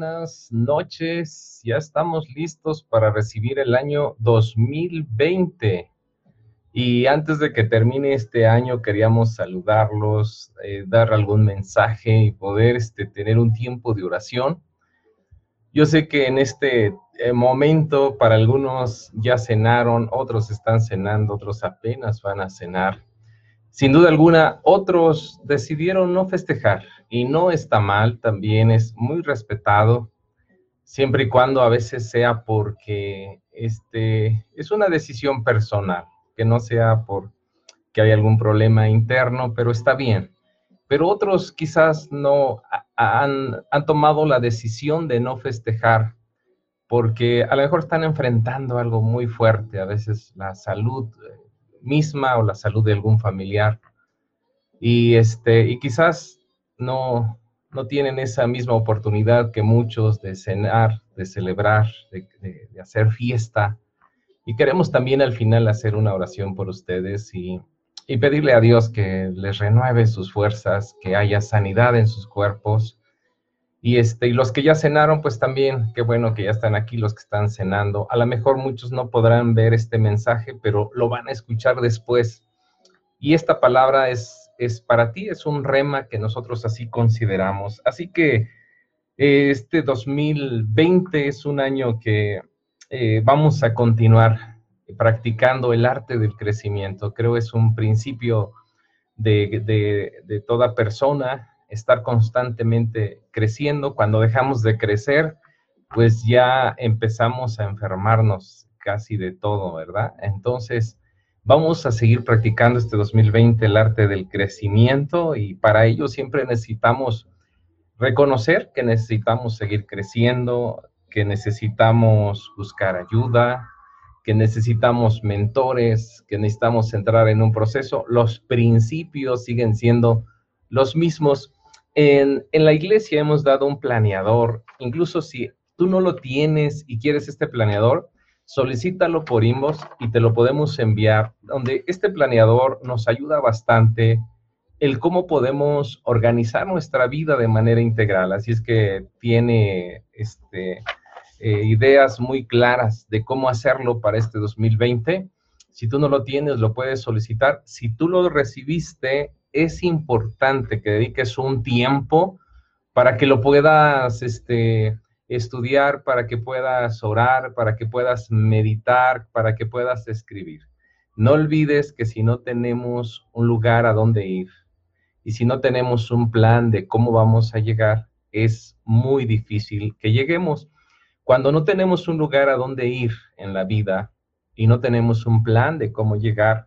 buenas noches. Ya estamos listos para recibir el año 2020. Y antes de que termine este año, queríamos saludarlos, eh, dar algún mensaje y poder este, tener un tiempo de oración. Yo sé que en este eh, momento para algunos ya cenaron, otros están cenando, otros apenas van a cenar. Sin duda alguna, otros decidieron no festejar y no está mal, también es muy respetado, siempre y cuando a veces sea porque este, es una decisión personal, que no sea por que hay algún problema interno, pero está bien. Pero otros quizás no han, han tomado la decisión de no festejar porque a lo mejor están enfrentando algo muy fuerte, a veces la salud eh, misma o la salud de algún familiar. Y, este, y quizás no, no tienen esa misma oportunidad que muchos de cenar, de celebrar, de, hacer fiesta. Y queremos también al final hacer una oración por ustedes y, y pedirle a Dios que les renueve sus fuerzas, que haya sanidad en sus cuerpos y, este, y los que ya cenaron, pues también, qué bueno que ya están aquí los que están cenando. A lo mejor muchos no podrán ver este mensaje, pero lo van a escuchar después. Y esta palabra es, es para ti, es un rema que nosotros así consideramos. Así que este 2020 es un año que eh, vamos a continuar practicando el arte del crecimiento. Creo es un principio de, de, de toda persona, estar constantemente creciendo. Cuando dejamos de crecer, pues ya empezamos a enfermarnos casi de todo, ¿verdad? Entonces, vamos a seguir practicando este 2020 el arte del crecimiento y para ello siempre necesitamos reconocer que necesitamos seguir creciendo, que necesitamos buscar ayuda, que necesitamos mentores, que necesitamos entrar en un proceso. Los principios siguen siendo los mismos, en, la iglesia hemos dado un planeador, incluso si tú no lo tienes y quieres este planeador, solicítalo por inbox y te lo podemos enviar, donde este planeador nos ayuda bastante el cómo podemos organizar nuestra vida de manera integral. Así es que tiene este, eh, ideas muy claras de cómo hacerlo para este 2020. Si tú no lo tienes, lo puedes solicitar. Si tú lo recibiste, es importante que dediques un tiempo para que lo puedas este, estudiar, para que puedas orar, para que puedas meditar, para que puedas escribir. No olvides que si no tenemos un lugar a donde ir y si no tenemos un plan de cómo vamos a llegar, es muy difícil que lleguemos. Cuando no tenemos un lugar a donde ir en la vida y no tenemos un plan de cómo llegar,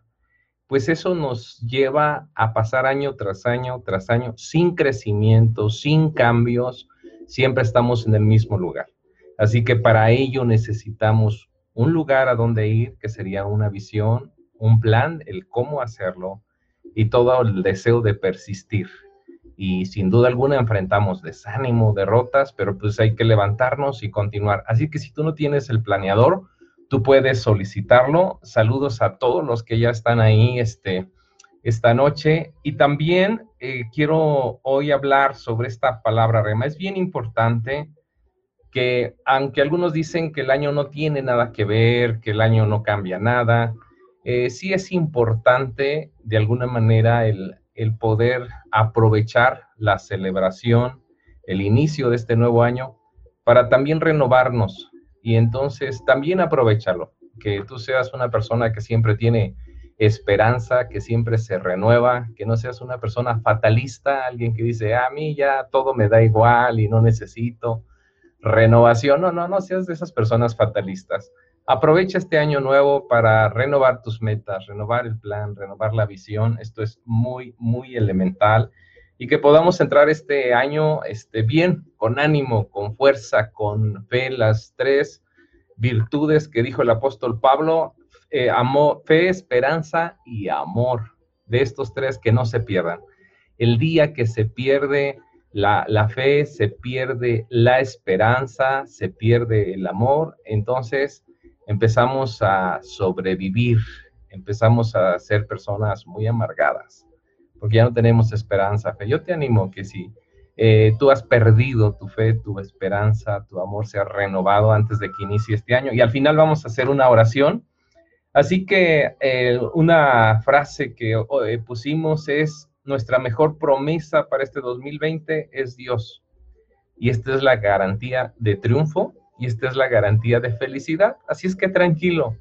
pues eso nos lleva a pasar año tras año tras año sin crecimiento, sin cambios, siempre estamos en el mismo lugar. Así que para ello necesitamos un lugar a donde ir, que sería una visión, un plan, el cómo hacerlo y todo el deseo de persistir. Y sin duda alguna enfrentamos desánimo, derrotas, pero pues hay que levantarnos y continuar. Así que si tú no tienes el planeador, tú puedes solicitarlo. Saludos a todos los que ya están ahí este, esta noche. Y también eh, quiero hoy hablar sobre esta palabra rema. Es bien importante que, aunque algunos dicen que el año no tiene nada que ver, que el año no cambia nada, eh, sí es importante de alguna manera el, el poder aprovechar la celebración, el inicio de este nuevo año, para también renovarnos, y entonces también aprovechalo, que tú seas una persona que siempre tiene esperanza, que siempre se renueva, que no seas una persona fatalista, alguien que dice, a mí ya todo me da igual y no necesito renovación. No, no, no seas de esas personas fatalistas. Aprovecha este año nuevo para renovar tus metas, renovar el plan, renovar la visión. Esto es muy, muy elemental y que podamos entrar este año este, bien, con ánimo, con fuerza, con fe, las tres virtudes que dijo el apóstol Pablo, eh, amor, fe, esperanza y amor, de estos tres que no se pierdan. El día que se pierde la, fe, se pierde la esperanza, se pierde el amor, entonces empezamos a sobrevivir, empezamos a ser personas muy amargadas porque ya no tenemos esperanza. Yo te animo que si, eh, tú has perdido tu fe, tu esperanza, tu amor se ha renovado antes de que inicie este año. Y al final vamos a hacer una oración. Así que eh, una frase que eh, pusimos es, nuestra mejor promesa para este 2020 es Dios. Y esta es la garantía de triunfo y esta es la garantía de felicidad. Así es que tranquilo.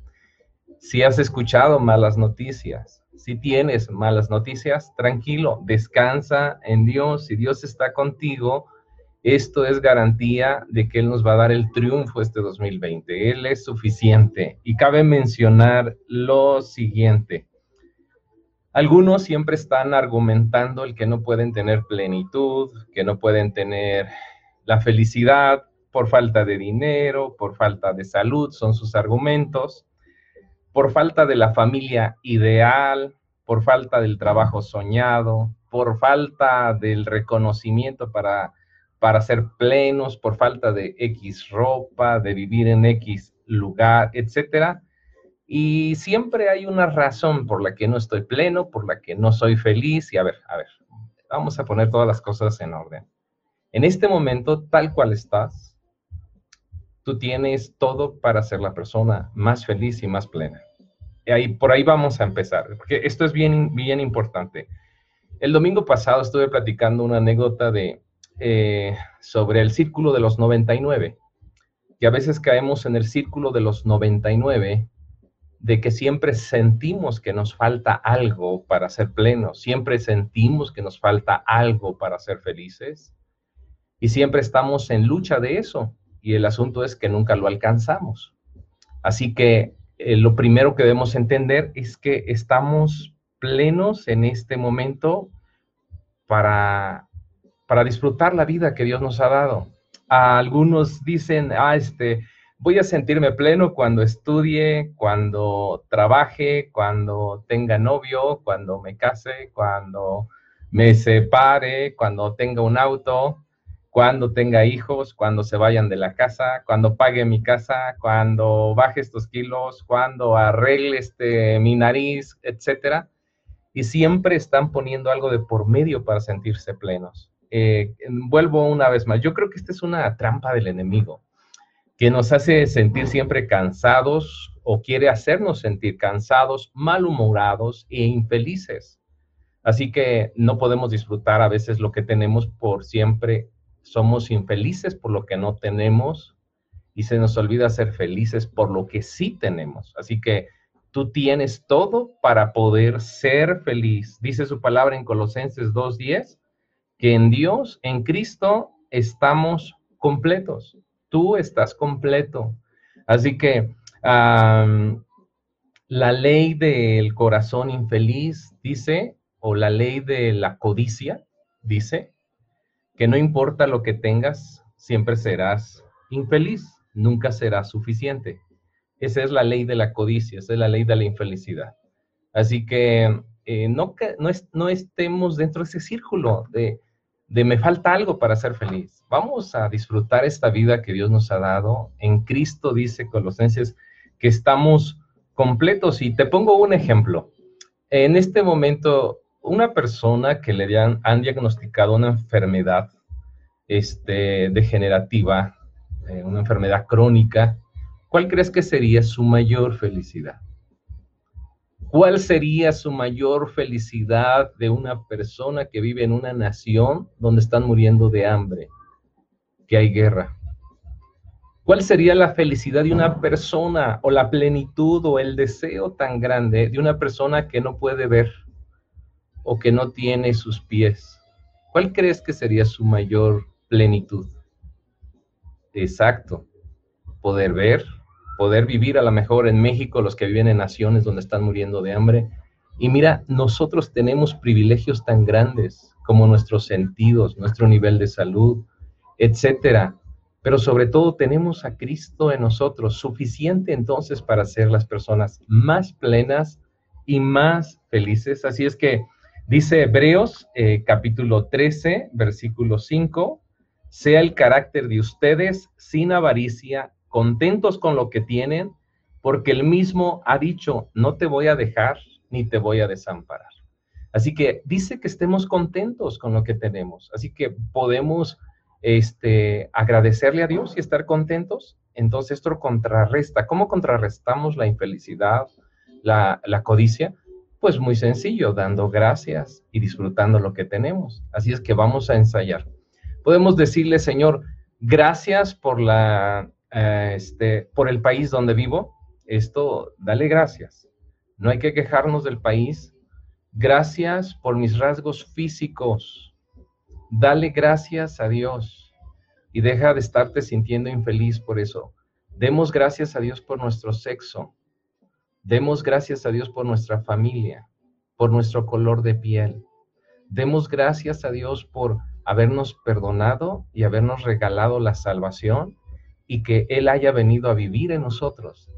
Si has escuchado malas noticias, si tienes malas noticias, tranquilo, descansa en Dios. Si Dios está contigo, esto es garantía de que Él nos va a dar el triunfo este 2020. Él es suficiente. Y cabe mencionar lo siguiente. Algunos siempre están argumentando el que no pueden tener plenitud, que no pueden tener la felicidad por falta de dinero, por falta de salud, son sus argumentos por falta de la familia ideal, por falta del trabajo soñado, por falta del reconocimiento para, para ser plenos, por falta de X ropa, de vivir en X lugar, etcétera. Y siempre hay una razón por la que no estoy pleno, por la que no soy feliz. Y a ver, a ver, vamos a poner todas las cosas en orden. En este momento, tal cual estás, tú tienes todo para ser la persona más feliz y más plena. Y ahí, por ahí vamos a empezar, porque esto es bien, bien importante. El domingo pasado estuve platicando una anécdota de, eh, sobre el círculo de los 99, que a veces caemos en el círculo de los 99, de que siempre sentimos que nos falta algo para ser plenos, siempre sentimos que nos falta algo para ser felices, y siempre estamos en lucha de eso y el asunto es que nunca lo alcanzamos. Así que eh, lo primero que debemos entender es que estamos plenos en este momento para, para disfrutar la vida que Dios nos ha dado. algunos dicen, ah, este, voy a sentirme pleno cuando estudie, cuando trabaje, cuando tenga novio, cuando me case, cuando me separe, cuando tenga un auto cuando tenga hijos, cuando se vayan de la casa, cuando pague mi casa, cuando baje estos kilos, cuando arregle este, mi nariz, etcétera. Y siempre están poniendo algo de por medio para sentirse plenos. Eh, vuelvo una vez más, yo creo que esta es una trampa del enemigo, que nos hace sentir siempre cansados o quiere hacernos sentir cansados, malhumorados e infelices. Así que no podemos disfrutar a veces lo que tenemos por siempre somos infelices por lo que no tenemos y se nos olvida ser felices por lo que sí tenemos. Así que tú tienes todo para poder ser feliz. Dice su palabra en Colosenses 2.10, que en Dios, en Cristo, estamos completos. Tú estás completo. Así que la ley del corazón infeliz dice, o la ley de la codicia, dice, que no importa lo que tengas, siempre serás infeliz, nunca serás suficiente. Esa es la ley de la codicia, esa es la ley de la infelicidad. Así que eh, no, no, no, estemos dentro de ese círculo de, de me falta algo para ser feliz. Vamos a disfrutar esta vida que Dios nos ha dado. En Cristo dice Colosenses que estamos completos. Y te pongo un ejemplo. En este momento una persona que le han, diagnosticado una enfermedad este, degenerativa, eh, una enfermedad crónica, ¿cuál crees que sería su mayor felicidad? ¿Cuál sería su mayor felicidad de una persona que vive en una nación donde están muriendo de hambre, que hay guerra? ¿Cuál sería la felicidad de una persona o la plenitud o el deseo tan grande de una persona que no puede ver? o que no tiene sus pies, ¿cuál crees que sería su mayor plenitud? Exacto, poder ver, poder vivir a lo mejor en México, los que viven en naciones donde están muriendo de hambre. Y mira, nosotros tenemos privilegios tan grandes como nuestros sentidos, nuestro nivel de salud, etcétera. Pero sobre todo tenemos a Cristo en nosotros, suficiente entonces para ser las personas más plenas y más felices. Así es que Dice Hebreos eh, capítulo 13, versículo 5, sea el carácter de ustedes sin avaricia, contentos con lo que tienen, porque el mismo ha dicho, no te voy a dejar ni te voy a desamparar. Así que dice que estemos contentos con lo que tenemos. Así que podemos este, agradecerle a Dios y estar contentos. Entonces esto contrarresta. ¿Cómo contrarrestamos la infelicidad, la, la codicia? Pues muy sencillo, dando gracias y disfrutando lo que tenemos. Así es que vamos a ensayar. Podemos decirle, Señor, gracias por la, este, por el país donde vivo. Esto, dale gracias. No hay que quejarnos del país, Gracias por mis rasgos físicos. Dale gracias a Dios y deja de estarte sintiendo infeliz por eso. Demos gracias a Dios por nuestro sexo. Demos gracias a Dios por nuestra familia, por nuestro color de piel. Demos gracias a Dios por habernos perdonado y habernos regalado la salvación y que Él haya venido a vivir en nosotros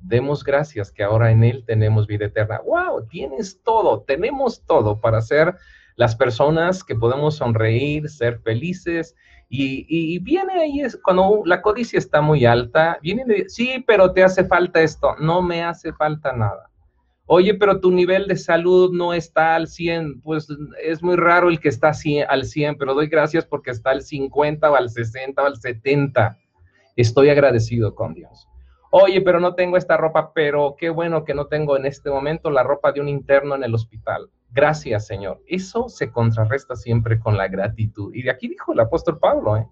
demos gracias que ahora en Él tenemos vida eterna. ¡Wow! Tienes todo, tenemos todo para ser las personas que podemos sonreír, ser felices. Y, viene ahí, es, cuando la codicia está muy alta, viene de, sí, pero te hace falta esto. No me hace falta nada. Oye, pero tu nivel de salud no está al 100. Pues es muy raro el que está al 100, pero doy gracias porque está al 50 o al 60 o al 70. Estoy agradecido con Dios. Oye, pero no tengo esta ropa, pero qué bueno que no tengo en este momento la ropa de un interno en el hospital. Gracias, Señor. Eso se contrarresta siempre con la gratitud. Y de aquí dijo el apóstol Pablo, ¿eh?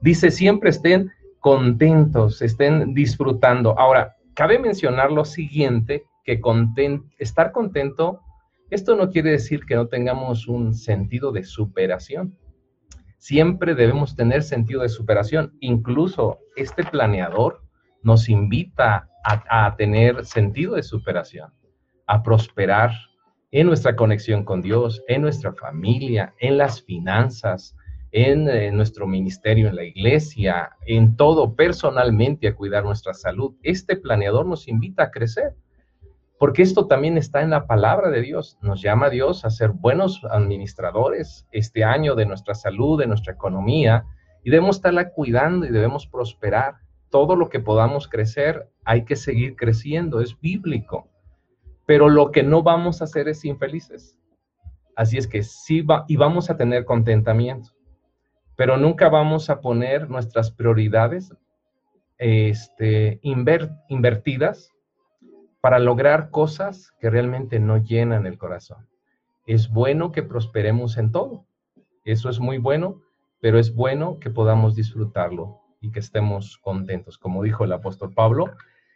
Dice, siempre estén contentos, estén disfrutando. Ahora, cabe mencionar lo siguiente, que estar contento, esto no quiere decir que no tengamos un sentido de superación. Siempre debemos tener sentido de superación. Incluso este planeador nos invita a, tener sentido de superación, a prosperar en nuestra conexión con Dios, en nuestra familia, en las finanzas, en, en, nuestro ministerio, en la iglesia, en todo personalmente a cuidar nuestra salud. Este planeador nos invita a crecer, porque esto también está en la palabra de Dios. Nos llama a Dios a ser buenos administradores este año de nuestra salud, de nuestra economía, y debemos estarla cuidando y debemos prosperar todo lo que podamos crecer, hay que seguir creciendo, es bíblico. Pero lo que no vamos a hacer es infelices. Así es que sí va, y vamos a tener contentamiento, pero nunca vamos a poner nuestras prioridades este, invertidas para lograr cosas que realmente no llenan el corazón. Es bueno que prosperemos en todo. Eso es muy bueno, pero es bueno que podamos disfrutarlo y que estemos contentos, como dijo el apóstol Pablo.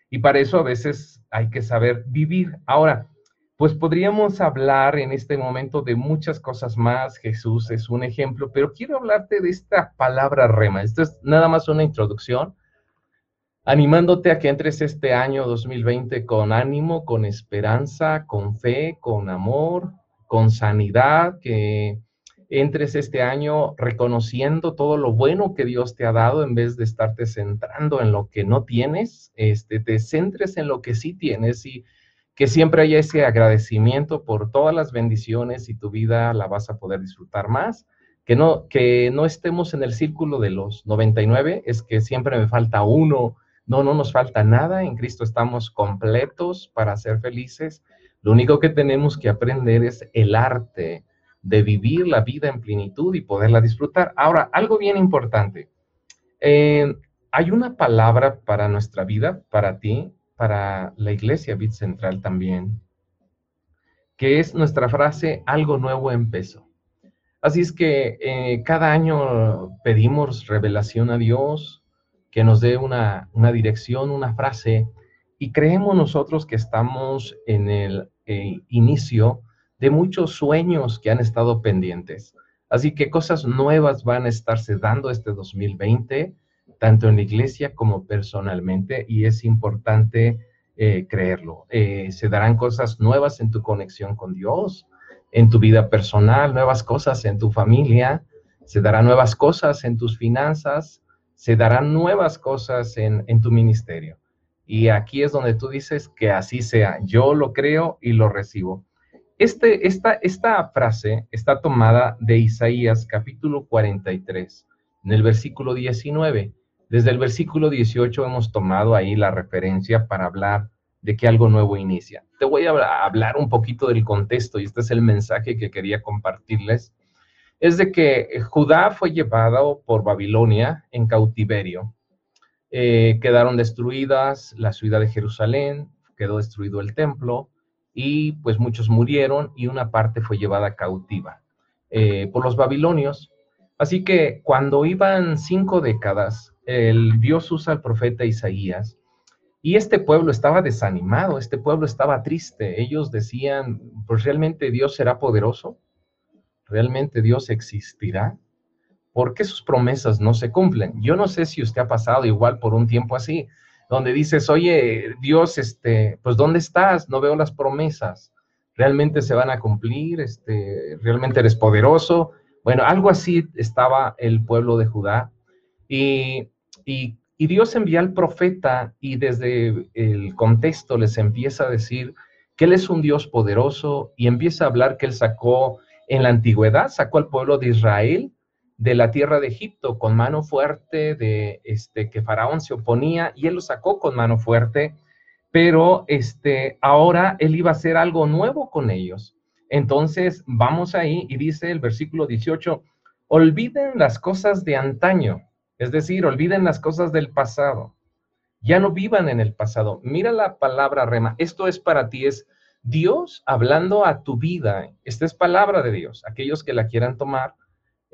Y para eso a veces hay que saber vivir. Ahora, pues podríamos hablar en este momento de muchas cosas más. Jesús es un ejemplo, pero quiero hablarte de esta palabra rema. Esto es nada más una introducción, animándote a que entres este año 2020 con ánimo, con esperanza, con fe, con amor, con sanidad, que entres este año reconociendo todo lo bueno que Dios te ha dado en vez de estarte centrando en lo que no tienes, este, te centres en lo que sí tienes y que siempre haya ese agradecimiento por todas las bendiciones y tu vida la vas a poder disfrutar más. Que no, que no estemos en el círculo de los 99, es que siempre me falta uno. No, no nos falta nada. En Cristo estamos completos para ser felices. Lo único que tenemos que aprender es el arte de vivir la vida en plenitud y poderla disfrutar. Ahora, algo bien importante. Eh, hay una palabra para nuestra vida, para ti, para la iglesia Bit Central también, que es nuestra frase, algo nuevo empezó. Así es que eh, cada año pedimos revelación a Dios, que nos dé una, dirección, una frase, y creemos nosotros que estamos en el eh, inicio de muchos sueños que han estado pendientes. Así que cosas nuevas van a estarse dando este 2020, tanto en la iglesia como personalmente, y es importante eh, creerlo. Eh, se darán cosas nuevas en tu conexión con Dios, en tu vida personal, nuevas cosas en tu familia, se darán nuevas cosas en tus finanzas, se darán nuevas cosas en, en tu ministerio. Y aquí es donde tú dices que así sea. Yo lo creo y lo recibo. Este, esta, frase está tomada de Isaías capítulo 43, en el versículo 19. Desde el versículo 18 hemos tomado ahí la referencia para hablar de que algo nuevo inicia. Te voy a hablar un poquito del contexto y este es el mensaje que quería compartirles. Es de que Judá fue llevado por Babilonia en cautiverio. Eh, quedaron destruidas la ciudad de Jerusalén, quedó destruido el templo y pues muchos murieron y una parte fue llevada cautiva eh, por los babilonios. Así que cuando iban cinco décadas, el Dios usa al profeta Isaías y este pueblo estaba desanimado, este pueblo estaba triste. Ellos decían, pues realmente Dios será poderoso, realmente Dios existirá. ¿Por qué sus promesas no se cumplen? Yo no sé si usted ha pasado igual por un tiempo así, donde dices, oye, Dios, este, pues ¿dónde estás? No veo las promesas. ¿Realmente se van a cumplir? Este, ¿Realmente eres poderoso? Bueno, algo así estaba el pueblo de Judá. Y, y y Dios envía al profeta y desde el contexto les empieza a decir que Él es un Dios poderoso y empieza a hablar que Él sacó en la antigüedad, sacó al pueblo de Israel de la tierra de Egipto con mano fuerte, de este que Faraón se oponía y Él lo sacó con mano fuerte, pero este ahora Él iba a hacer algo nuevo con ellos. Entonces vamos ahí y dice el versículo 18, olviden las cosas de antaño es decir, olviden las cosas del pasado. Ya no vivan en el pasado. Mira la palabra rema. Esto es para ti, es Dios hablando a tu vida. Esta es palabra de Dios. Aquellos que la quieran tomar,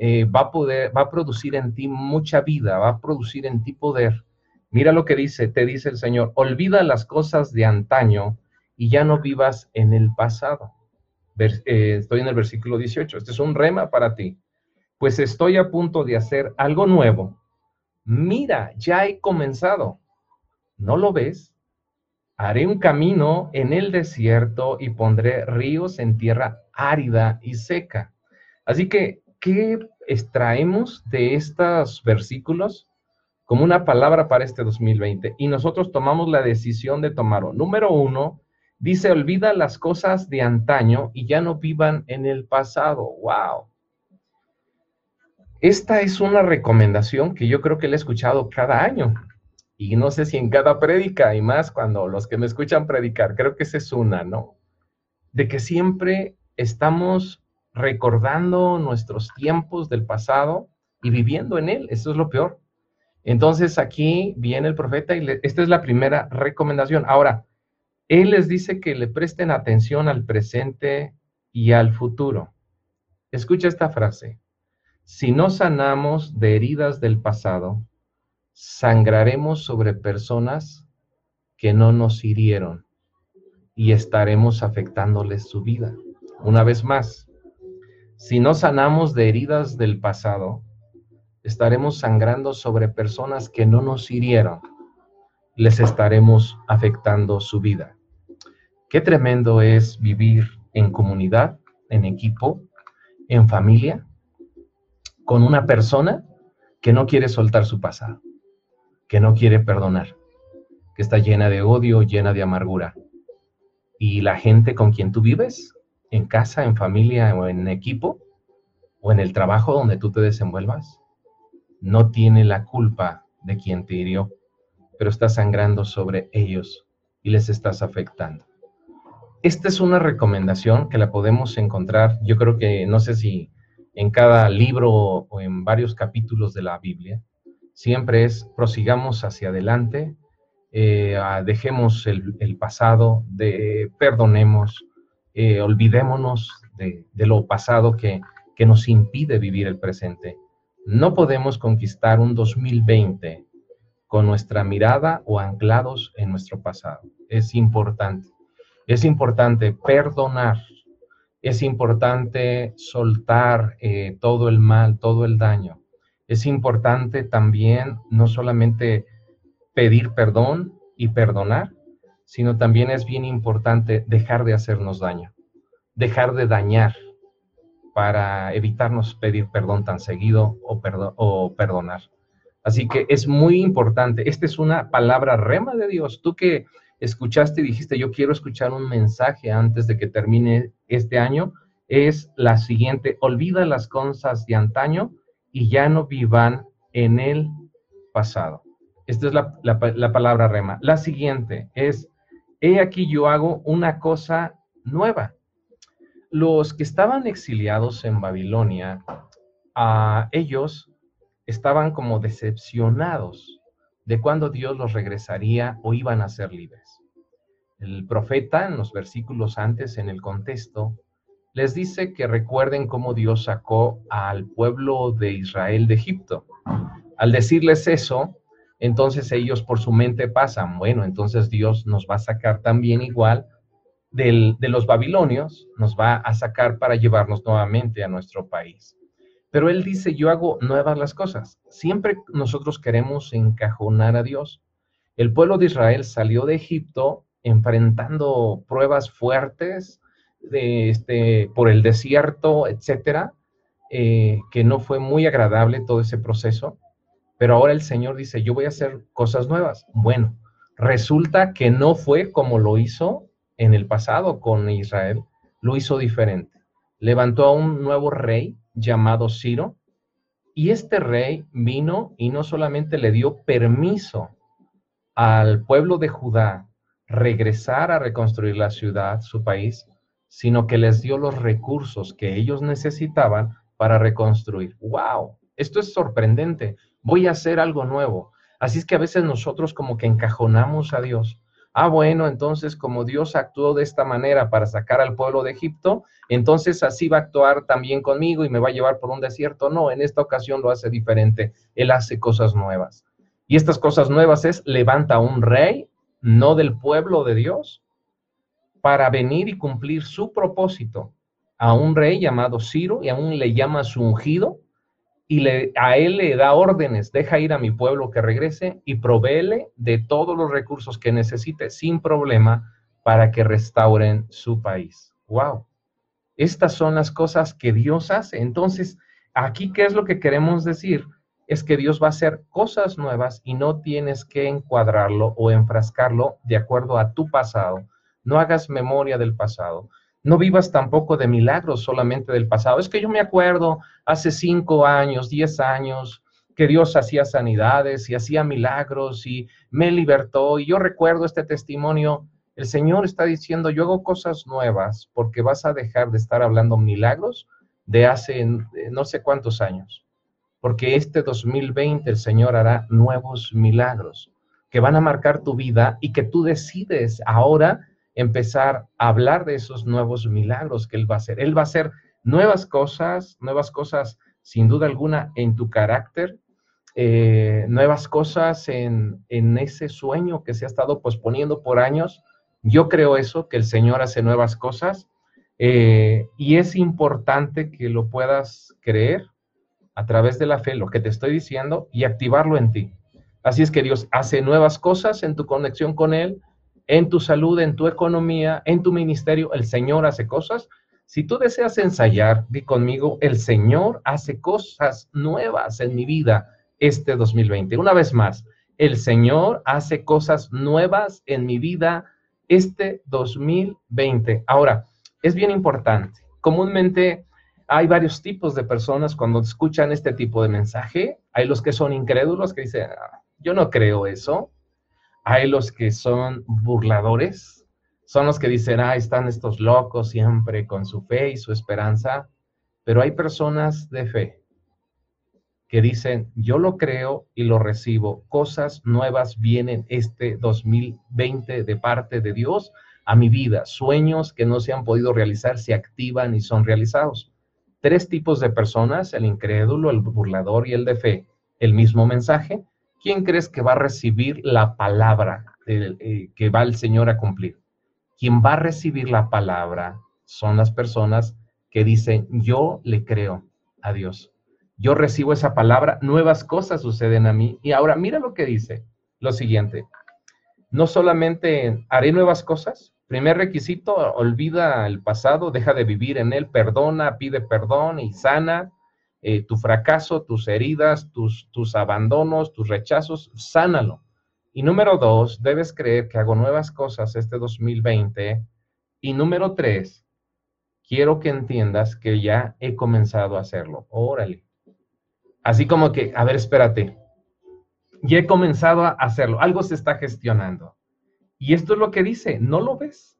eh, va a poder, va a producir en ti mucha vida, va a producir en ti poder. Mira lo que dice, te dice el Señor, olvida las cosas de antaño y ya no vivas en el pasado. Eh, estoy en el versículo 18. Este es un rema para ti. Pues estoy a punto de hacer algo nuevo mira, ya he comenzado. ¿No lo ves? Haré un camino en el desierto y pondré ríos en tierra árida y seca. Así que, ¿qué extraemos de estos versículos? Como una palabra para este 2020. Y nosotros tomamos la decisión de tomarlo. Número uno, dice, olvida las cosas de antaño y ya no vivan en el pasado. ¡Wow! Esta es una recomendación que yo creo que le he escuchado cada año. Y no sé si en cada prédica y más cuando los que me escuchan predicar, creo que esa es una, ¿no? De que siempre estamos recordando nuestros tiempos del pasado y viviendo en él. Eso es lo peor. Entonces aquí viene el profeta y esta es la primera recomendación. Ahora, él les dice que le presten atención al presente y al futuro. Escucha esta frase. Si no sanamos de heridas del pasado, sangraremos sobre personas que no nos hirieron y estaremos afectándoles su vida. Una vez más, si no sanamos de heridas del pasado, estaremos sangrando sobre personas que no nos hirieron, les estaremos afectando su vida. Qué tremendo es vivir en comunidad, en equipo, en familia, con una persona que no quiere soltar su pasado, que no quiere perdonar, que está llena de odio, llena de amargura. Y la gente con quien tú vives, en casa, en familia o en equipo, o en el trabajo donde tú te desenvuelvas, no tiene la culpa de quien te hirió, pero está sangrando sobre ellos y les estás afectando. Esta es una recomendación que la podemos encontrar, yo creo que no sé si en cada libro o en varios capítulos de la Biblia, siempre es prosigamos hacia adelante, eh, dejemos el, pasado, de, perdonemos, eh, olvidémonos de, lo pasado que, nos impide vivir el presente. No podemos conquistar un 2020 con nuestra mirada o anclados en nuestro pasado. Es importante. Es importante perdonar, es importante soltar eh, todo el mal, todo el daño. Es importante también no solamente pedir perdón y perdonar, sino también es bien importante dejar de hacernos daño, dejar de dañar para evitarnos pedir perdón tan seguido o, o perdonar. Así que es muy importante. Esta es una palabra rema de Dios. Tú que escuchaste y dijiste, yo quiero escuchar un mensaje antes de que termine este año, es la siguiente, olvida las cosas de antaño y ya no vivan en el pasado. Esta es la, palabra rema. La siguiente es, he aquí yo hago una cosa nueva. Los que estaban exiliados en Babilonia, a ellos estaban como decepcionados de cuándo Dios los regresaría o iban a ser libres. El profeta en los versículos antes, en el contexto, les dice que recuerden cómo Dios sacó al pueblo de Israel de Egipto. Al decirles eso, entonces ellos por su mente pasan, bueno, entonces Dios nos va a sacar también igual de los babilonios, nos va a sacar para llevarnos nuevamente a nuestro país. Pero él dice, yo hago nuevas las cosas. Siempre nosotros queremos encajonar a Dios. El pueblo de Israel salió de Egipto enfrentando pruebas fuertes de este, por el desierto, etcétera, eh, que no fue muy agradable todo ese proceso. Pero ahora el Señor dice, yo voy a hacer cosas nuevas. Bueno, resulta que no fue como lo hizo en el pasado con Israel, lo hizo diferente. Levantó a un nuevo rey llamado Ciro, y este rey vino y no solamente le dio permiso al pueblo de Judá regresar a reconstruir la ciudad, su país, sino que les dio los recursos que ellos necesitaban para reconstruir. ¡Wow! Esto es sorprendente. Voy a hacer algo nuevo. Así es que a veces nosotros como que encajonamos a Dios ah, bueno, entonces como Dios actuó de esta manera para sacar al pueblo de Egipto, entonces así va a actuar también conmigo y me va a llevar por un desierto. No, en esta ocasión lo hace diferente. Él hace cosas nuevas. Y estas cosas nuevas es, levanta a un rey, no del pueblo de Dios, para venir y cumplir su propósito. A un rey llamado Ciro y aún le llama su ungido, y le, a él le da órdenes, deja ir a mi pueblo que regrese y provéele de todos los recursos que necesite sin problema para que restauren su país. ¡Wow! Estas son las cosas que Dios hace. Entonces, aquí, ¿qué es lo que queremos decir? Es que Dios va a hacer cosas nuevas y no tienes que encuadrarlo o enfrascarlo de acuerdo a tu pasado. No hagas memoria del pasado. No vivas tampoco de milagros solamente del pasado. Es que yo me acuerdo hace cinco años, diez años, que Dios hacía sanidades y hacía milagros y me libertó. Y yo recuerdo este testimonio. El Señor está diciendo, yo hago cosas nuevas porque vas a dejar de estar hablando milagros de hace no sé cuántos años. Porque este 2020 el Señor hará nuevos milagros que van a marcar tu vida y que tú decides ahora empezar a hablar de esos nuevos milagros que Él va a hacer. Él va a hacer nuevas cosas, nuevas cosas sin duda alguna en tu carácter, eh, nuevas cosas en, ese sueño que se ha estado posponiendo por años. Yo creo eso, que el Señor hace nuevas cosas eh, y es importante que lo puedas creer a través de la fe, lo que te estoy diciendo, y activarlo en ti. Así es que Dios hace nuevas cosas en tu conexión con Él, en tu salud, en tu economía, en tu ministerio, el Señor hace cosas. Si tú deseas ensayar, di conmigo, el Señor hace cosas nuevas en mi vida este 2020. Una vez más, el Señor hace cosas nuevas en mi vida este 2020. Ahora, es bien importante. Comúnmente hay varios tipos de personas cuando escuchan este tipo de mensaje. Hay los que son incrédulos que dicen, ah, yo no creo eso. Hay los que son burladores, son los que dicen, ah, están estos locos siempre con su fe y su esperanza, pero hay personas de fe que dicen, yo lo creo y lo recibo, cosas nuevas vienen este 2020 de parte de Dios a mi vida, sueños que no se han podido realizar se activan y son realizados. Tres tipos de personas, el incrédulo, el burlador y el de fe, el mismo mensaje, ¿quién crees que va a recibir la palabra eh, que va el Señor a cumplir? Quien va a recibir la palabra son las personas que dicen, yo le creo a Dios. Yo recibo esa palabra, nuevas cosas suceden a mí. Y ahora mira lo que dice, lo siguiente. No solamente haré nuevas cosas, primer requisito, olvida el pasado, deja de vivir en él, perdona, pide perdón y sana eh, tu fracaso, tus heridas, tus, tus abandonos, tus rechazos, sánalo. Y número dos, debes creer que hago nuevas cosas este 2020. Y número tres, quiero que entiendas que ya he comenzado a hacerlo. Órale. Así como que, a ver, espérate. Ya he comenzado a hacerlo. Algo se está gestionando. Y esto es lo que dice, no lo ves,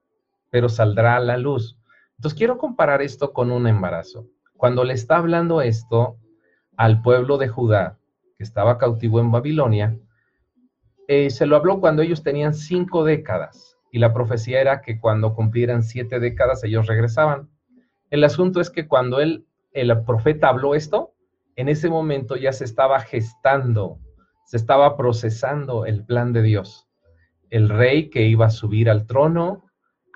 pero saldrá a la luz. Entonces quiero comparar esto con un embarazo. Cuando le está hablando esto al pueblo de Judá, que estaba cautivo en Babilonia, eh, se lo habló cuando ellos tenían cinco décadas y la profecía era que cuando cumplieran siete décadas ellos regresaban. El asunto es que cuando él, el profeta habló esto, en ese momento ya se estaba gestando, se estaba procesando el plan de Dios. El rey que iba a subir al trono,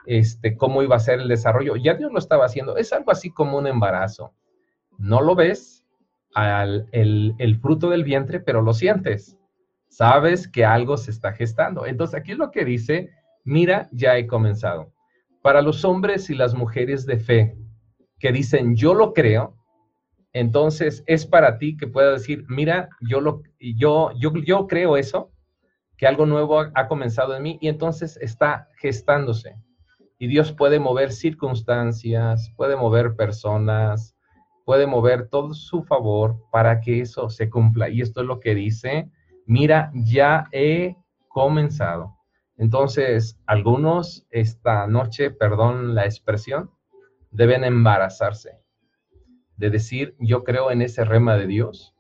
este, cómo iba a ser el desarrollo, ya Dios lo estaba haciendo. Es algo así como un embarazo. No lo ves, al, el, fruto del vientre, pero lo sientes. Sabes que algo se está gestando. Entonces aquí es lo que dice, mira, ya he comenzado. Para los hombres y las mujeres de fe que dicen, yo lo creo, entonces es para ti que puedas decir, mira, yo, lo, yo, yo creo eso, que algo nuevo ha, comenzado en mí y entonces está gestándose. Y Dios puede mover circunstancias, puede mover personas, puede mover todo su favor para que eso se cumpla. Y esto es lo que dice, mira, ya he comenzado. Entonces, algunos esta noche, perdón la expresión, deben embarazarse de decir, yo creo en ese rema de Dios,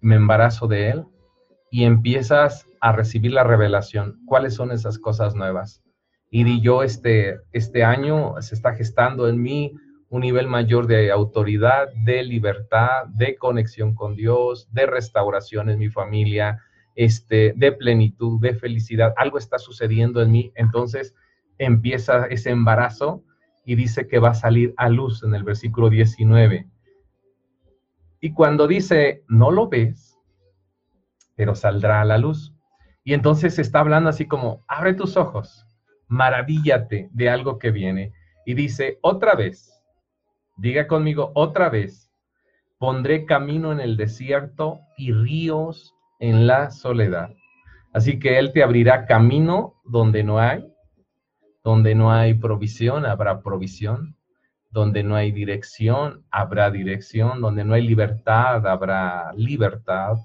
me embarazo de él y empiezas a recibir la revelación. ¿Cuáles son esas cosas nuevas? Y di yo, este, este año se está gestando en mí un nivel mayor de autoridad, de libertad, de conexión con Dios, de restauración en mi familia, este, de plenitud, de felicidad. Algo está sucediendo en mí. Entonces empieza ese embarazo y dice que va a salir a luz en el versículo 19. Y cuando dice, no lo ves, pero saldrá a la luz. Y entonces está hablando así como, abre tus ojos, maravíllate de algo que viene. Y dice, otra vez, diga conmigo, otra vez, pondré camino en el desierto y ríos en la soledad. Así que Él te abrirá camino donde no hay, donde no hay provisión, habrá provisión. Donde no hay dirección, habrá dirección. Donde no hay libertad, habrá libertad.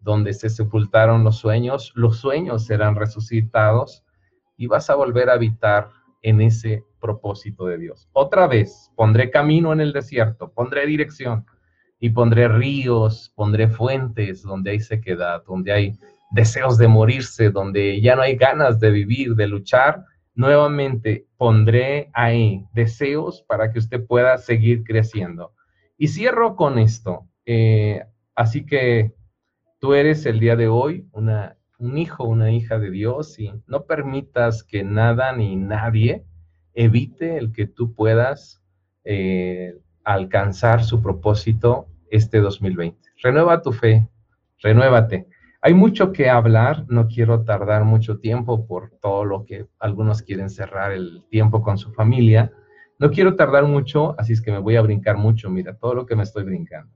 Donde se sepultaron los sueños, los sueños serán resucitados y vas a volver a habitar en ese propósito de Dios. Otra vez, pondré camino en el desierto, pondré dirección y pondré ríos, pondré fuentes donde hay sequedad, donde hay deseos de morirse, donde ya no hay ganas de vivir, de luchar nuevamente pondré ahí deseos para que usted pueda seguir creciendo. Y cierro con esto. Eh, así que tú eres el día de hoy una, un hijo, una hija de Dios y no permitas que nada ni nadie evite el que tú puedas eh, alcanzar su propósito este 2020. Renueva tu fe, renuévate. Hay mucho que hablar, no quiero tardar mucho tiempo por todo lo que algunos quieren cerrar el tiempo con su familia. No quiero tardar mucho, así es que me voy a brincar mucho, mira, todo lo que me estoy brincando.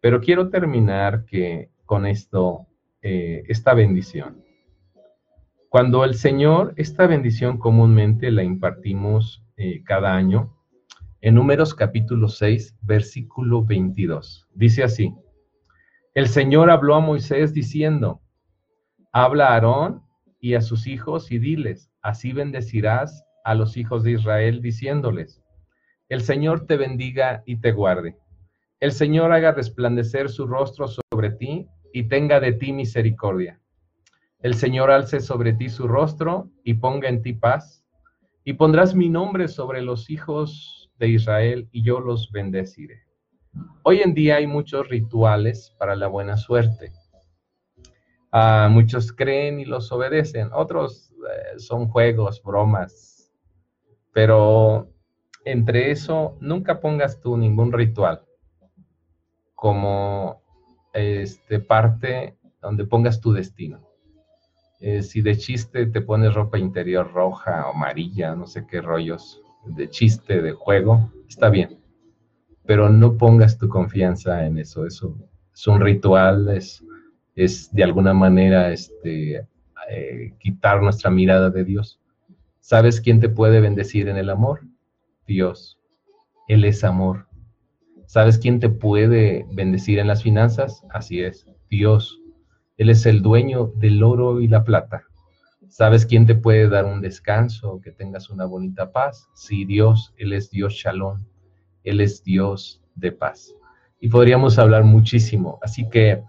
Pero quiero terminar que, con esto, eh, esta bendición. Cuando el Señor, esta bendición comúnmente la impartimos eh, cada año, en Números capítulo 6, versículo 22. Dice así, el Señor habló a Moisés diciendo, habla a Aarón y a sus hijos y diles, así bendecirás a los hijos de Israel diciéndoles, el Señor te bendiga y te guarde. El Señor haga resplandecer su rostro sobre ti y tenga de ti misericordia. El Señor alce sobre ti su rostro y ponga en ti paz. Y pondrás mi nombre sobre los hijos de Israel y yo los bendeciré. Hoy en día hay muchos rituales para la buena suerte. Ah, muchos creen y los obedecen, otros eh, son juegos, bromas, pero entre eso nunca pongas tú ningún ritual como este, parte donde pongas tu destino. Eh, si de chiste te pones ropa interior roja o amarilla, no sé qué rollos, de chiste, de juego, está bien pero no pongas tu confianza en eso. Eso es un ritual, es, es de alguna manera este, eh, quitar nuestra mirada de Dios. ¿Sabes quién te puede bendecir en el amor? Dios. Él es amor. ¿Sabes quién te puede bendecir en las finanzas? Así es, Dios. Él es el dueño del oro y la plata. ¿Sabes quién te puede dar un descanso, que tengas una bonita paz? Sí, Dios, Él es Dios Shalom, Él es Dios de paz. Y podríamos hablar muchísimo. Así que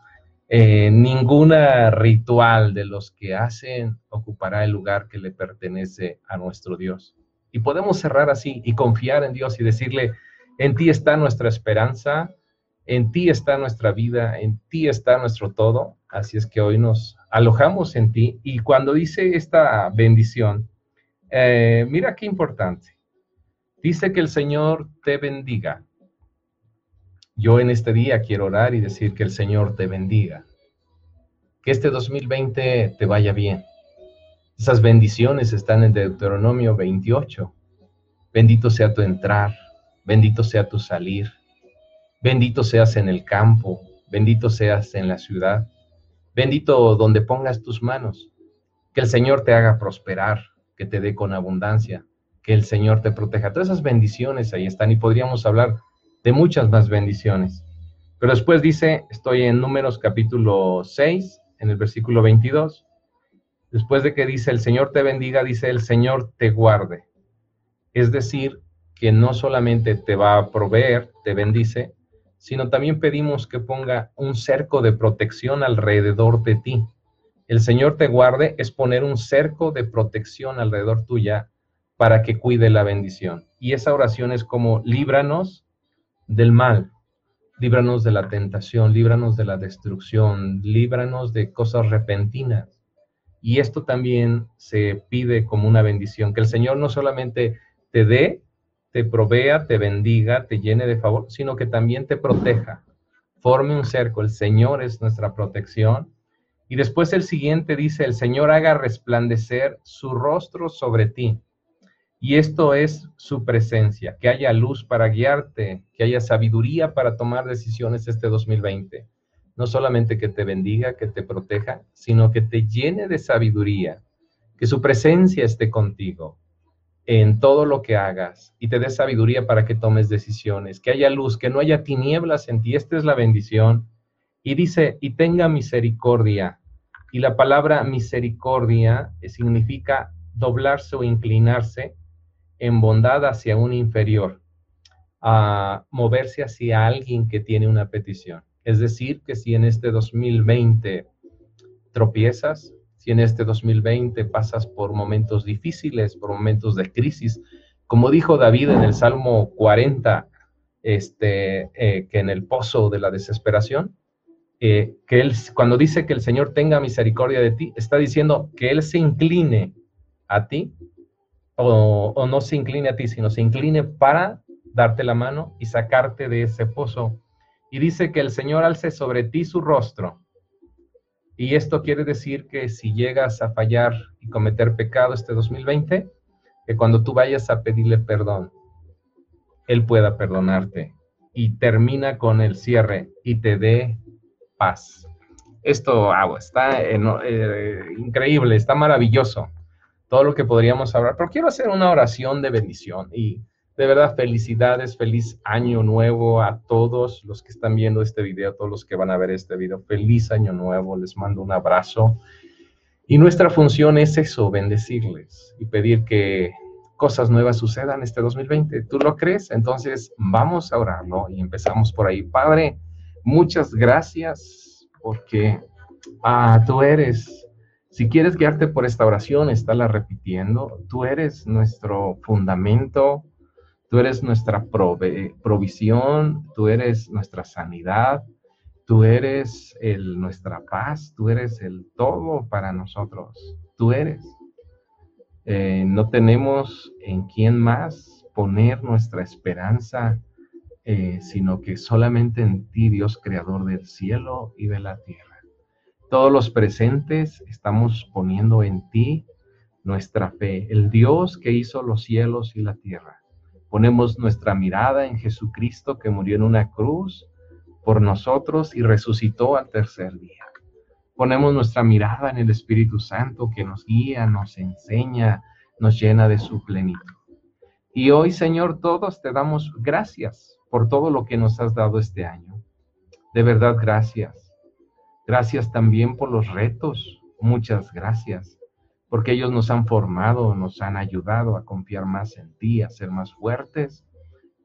eh, ninguna ritual de los que hacen ocupará el lugar que le pertenece a nuestro Dios. Y podemos cerrar así y confiar en Dios y decirle, en ti está nuestra esperanza, en ti está nuestra vida, en ti está nuestro todo. Así es que hoy nos alojamos en ti. Y cuando dice esta bendición, eh, mira qué importante. Dice que el Señor te bendiga. Yo en este día quiero orar y decir que el Señor te bendiga. Que este 2020 te vaya bien. Esas bendiciones están en Deuteronomio 28. Bendito sea tu entrar, bendito sea tu salir, bendito seas en el campo, bendito seas en la ciudad, bendito donde pongas tus manos. Que el Señor te haga prosperar, que te dé con abundancia, que el Señor te proteja. Todas esas bendiciones ahí están y podríamos hablar de muchas más bendiciones. Pero después dice, estoy en Números capítulo 6, en el versículo 22. Después de que dice, el Señor te bendiga, dice, el Señor te guarde. Es decir, que no solamente te va a proveer, te bendice, sino también pedimos que ponga un cerco de protección alrededor de ti. El Señor te guarde es poner un cerco de protección alrededor tuya para que cuide la bendición. Y esa oración es como líbranos del mal, líbranos de la tentación, líbranos de la destrucción, líbranos de cosas repentinas. Y esto también se pide como una bendición, que el Señor no solamente te dé, te provea, te bendiga, te llene de favor, sino que también te proteja. Forme un cerco, el Señor es nuestra protección. Y después el siguiente dice, el Señor haga resplandecer su rostro sobre ti y esto es su presencia, que haya luz para guiarte, que haya sabiduría para tomar decisiones este 2020. No solamente que te bendiga, que te proteja, sino que te llene de sabiduría, que su presencia esté contigo en todo lo que hagas y te dé sabiduría para que tomes decisiones, que haya luz, que no haya tinieblas en ti. Esta es la bendición. Y dice, y tenga misericordia. Y la palabra misericordia significa doblarse o inclinarse en bondad hacia un inferior, a moverse hacia alguien que tiene una petición. Es decir, que si en este 2020 tropiezas, si en este 2020 pasas por momentos difíciles, por momentos de crisis, como dijo David en el Salmo 40, este, eh, que en el pozo de la desesperación, eh, que él, cuando dice que el Señor tenga misericordia de ti, está diciendo que Él se incline a ti o, no se incline a ti, sino se incline para darte la mano y sacarte de ese pozo. Y dice que el Señor alce sobre ti su rostro. Y esto quiere decir que si llegas a fallar y cometer pecado este 2020, que cuando tú vayas a pedirle perdón, Él pueda perdonarte. Y termina con el cierre y te dé paz. Esto ah, está eh, increíble, está maravilloso todo lo que podríamos hablar, pero quiero hacer una oración de bendición y de verdad felicidades, feliz año nuevo a todos los que están viendo este video, todos los que van a ver este video, feliz año nuevo, les mando un abrazo. Y nuestra función es eso, bendecirles y pedir que cosas nuevas sucedan este 2020. ¿Tú lo crees? Entonces vamos a orarlo y empezamos por ahí. Padre, muchas gracias porque ah, tú eres si quieres guiarte por esta oración, la repitiendo. Tú eres nuestro fundamento, tú eres nuestra provisión, tú eres nuestra sanidad, tú eres el, nuestra paz, tú eres el todo para nosotros. Tú eres. Eh, no tenemos en quién más poner nuestra esperanza, eh, sino que solamente en ti, Dios, creador del cielo y de la tierra. Todos los presentes estamos poniendo en ti nuestra fe, el Dios que hizo los cielos y la tierra. Ponemos nuestra mirada en Jesucristo que murió en una cruz por nosotros y resucitó al tercer día. Ponemos nuestra mirada en el Espíritu Santo que nos guía, nos enseña, nos llena de su plenitud. Y hoy, Señor, todos te damos gracias por todo lo que nos has dado este año. De verdad, gracias Gracias también por los retos. Muchas gracias. Porque ellos nos han formado, nos han ayudado a confiar más en ti, a ser más fuertes,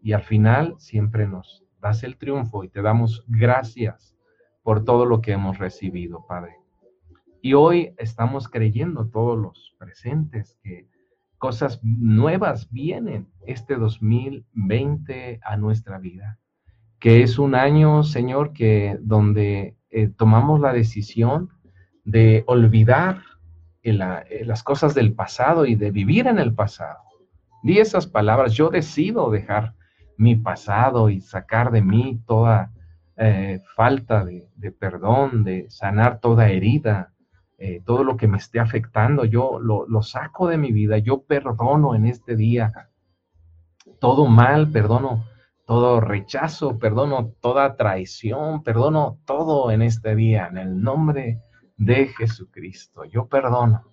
y al final siempre nos das el triunfo y te damos gracias por todo lo que hemos recibido, Padre. Y hoy estamos creyendo todos los presentes que cosas nuevas vienen este 2020 a nuestra vida, que es un año, Señor, que donde eh, tomamos la decisión de olvidar las cosas del pasado y de vivir en el pasado. Di esas palabras, yo decido dejar mi pasado y sacar de mí toda eh, falta de, perdón, de sanar toda herida, eh, todo lo que me esté afectando, yo lo, lo, saco de mi vida, yo perdono en este día todo mal, perdono todo rechazo, perdono toda traición, perdono todo en este día, en el nombre de Jesucristo. Yo perdono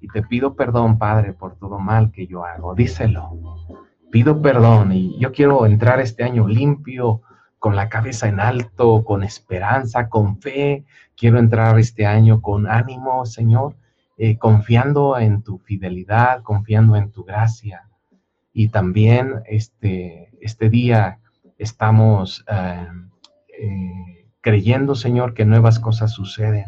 y te pido perdón, Padre, por todo mal que yo hago. Díselo. Pido perdón y yo quiero entrar este año limpio, con la cabeza en alto, con esperanza, con fe. Quiero entrar este año con ánimo, Señor, eh, confiando en tu fidelidad, confiando en tu gracia. Y también este, este día estamos eh, eh, creyendo, Señor, que nuevas cosas suceden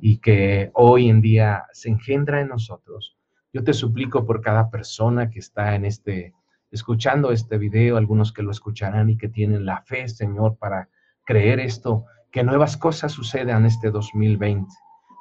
y que hoy en día se engendra en nosotros. Yo te suplico por cada persona que está en este escuchando este video, algunos que lo escucharán y que tienen la fe, Señor, para creer esto, que nuevas cosas sucedan este 2020,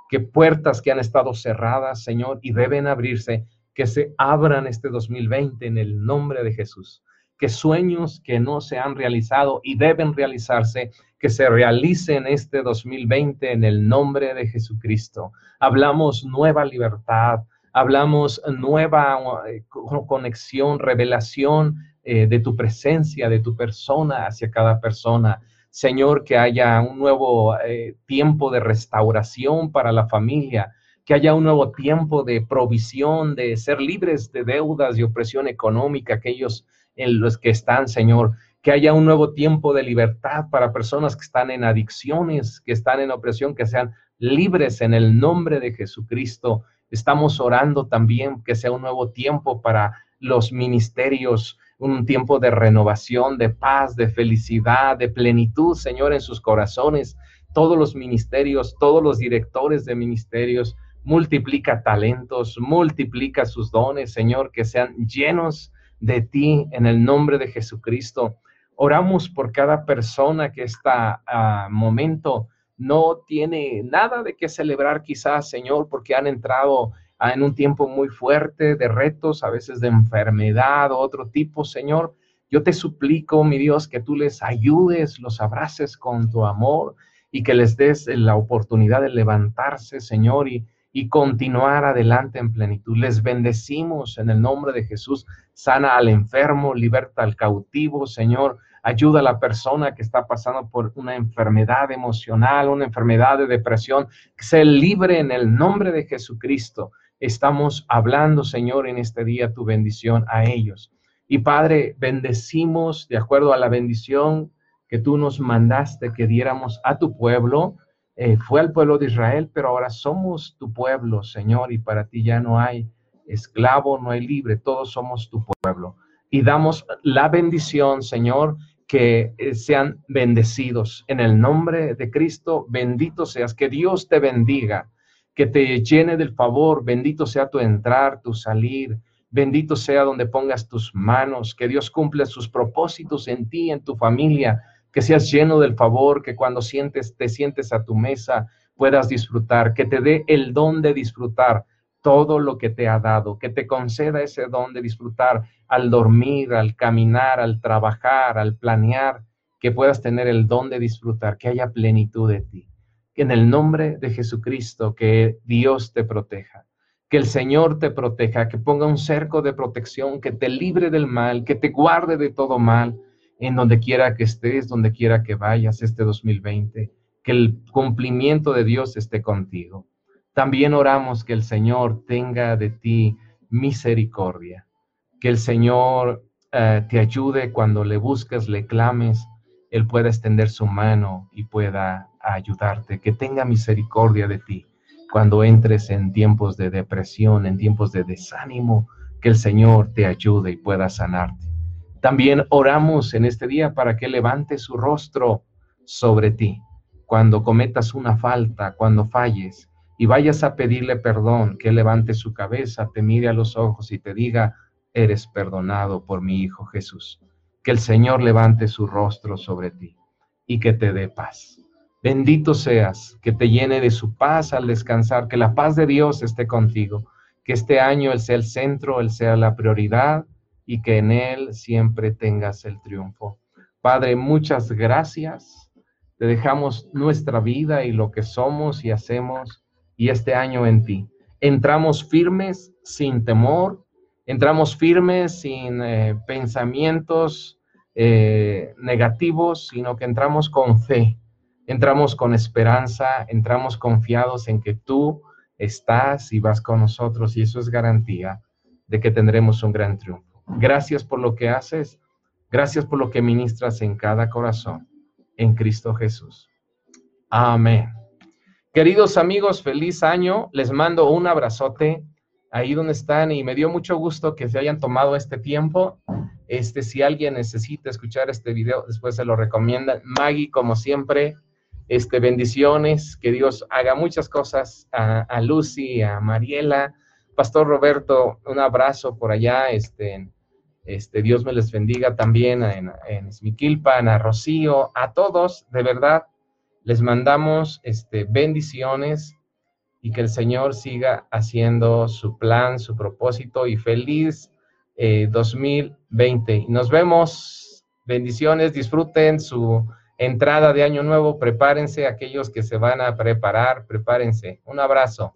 que puertas que han estado cerradas, Señor, y deben abrirse, que se abran este 2020 en el nombre de Jesús, que sueños que no se han realizado y deben realizarse, que se realicen este 2020 en el nombre de Jesucristo. Hablamos nueva libertad, hablamos nueva eh, conexión, revelación eh, de tu presencia, de tu persona hacia cada persona. Señor, que haya un nuevo eh, tiempo de restauración para la familia, que haya un nuevo tiempo de provisión, de ser libres de deudas y opresión económica, aquellos en los que están, Señor, que haya un nuevo tiempo de libertad para personas que están en adicciones, que están en opresión, que sean libres en el nombre de Jesucristo. Estamos orando también que sea un nuevo tiempo para los ministerios, un tiempo de renovación, de paz, de felicidad, de plenitud, Señor, en sus corazones. Todos los ministerios, todos los directores de ministerios, multiplica talentos, multiplica sus dones, Señor, que sean llenos de ti en el nombre de Jesucristo. Oramos por cada persona que está a momento no tiene nada de qué celebrar quizás, Señor, porque han entrado en un tiempo muy fuerte de retos, a veces de enfermedad o otro tipo, Señor. Yo te suplico, mi Dios, que tú les ayudes, los abraces con tu amor y que les des la oportunidad de levantarse, Señor, y, y continuar adelante en plenitud. Les bendecimos en el nombre de Jesús. Sana al enfermo, liberta al cautivo, Señor ayuda a la persona que está pasando por una enfermedad emocional, una enfermedad de depresión, que se libre en el nombre de Jesucristo. Estamos hablando, Señor, en este día tu bendición a ellos. Y Padre, bendecimos de acuerdo a la bendición que tú nos mandaste que diéramos a tu pueblo. Eh, fue al pueblo de Israel, pero ahora somos tu pueblo, Señor, y para ti ya no hay esclavo, no hay libre, todos somos tu pueblo. Y damos la bendición, Señor, que eh, sean bendecidos. En el nombre de Cristo, bendito seas, que Dios te bendiga, que te llene del favor, bendito sea tu entrar, tu salir, bendito sea donde pongas tus manos, que Dios cumpla sus propósitos en ti, en tu familia, que seas lleno del favor, que cuando sientes, te sientes a tu mesa puedas disfrutar, que te dé el don de disfrutar todo lo que te ha dado, que te conceda ese don de disfrutar al dormir, al caminar, al trabajar, al planear, que puedas tener el don de disfrutar, que haya plenitud de ti. En el nombre de Jesucristo, que Dios te proteja, que el Señor te proteja, que ponga un cerco de protección, que te libre del mal, que te guarde de todo mal, en donde quiera que estés, donde quiera que vayas este 2020, que el cumplimiento de Dios esté contigo. También oramos que el Señor tenga de ti misericordia, que el Señor eh, te ayude cuando le busques, le clames, Él pueda extender su mano y pueda ayudarte, que tenga misericordia de ti, cuando entres en tiempos de depresión, en tiempos de desánimo, que el Señor te ayude y pueda sanarte. También oramos en este día para que levante su rostro sobre ti cuando cometas una falta, cuando falles y vayas a pedirle perdón, que levante su cabeza, te mire a los ojos y te diga, eres perdonado por mi Hijo Jesús. Que el Señor levante su rostro sobre ti y que te dé paz. Bendito seas, que te llene de su paz al descansar, que la paz de Dios esté contigo, que este año Él sea el centro, Él sea la prioridad y que en Él siempre tengas el triunfo. Padre, muchas gracias. Te dejamos nuestra vida y lo que somos y hacemos y este año en ti. Entramos firmes, sin temor, entramos firmes, sin eh, pensamientos eh, negativos, sino que entramos con fe entramos con esperanza, entramos confiados en que tú estás y vas con nosotros y eso es garantía de que tendremos un gran triunfo. Gracias por lo que haces, gracias por lo que ministras en cada corazón, en Cristo Jesús. Amén. Queridos amigos, feliz año. Les mando un abrazote ahí donde están y me dio mucho gusto que se hayan tomado este tiempo. Este, si alguien necesita escuchar este video, después se lo recomiendan. Maggie, como siempre, este, bendiciones, que Dios haga muchas cosas a, Lucy, a Mariela, Pastor Roberto, un abrazo por allá, este, este, Dios me les bendiga también en, en a Rocío, a todos, de verdad, les mandamos este, bendiciones y que el Señor siga haciendo su plan, su propósito y feliz 2020. Eh, Nos vemos, bendiciones, disfruten su entrada de año nuevo, prepárense, aquellos que se van a preparar, prepárense. Un abrazo.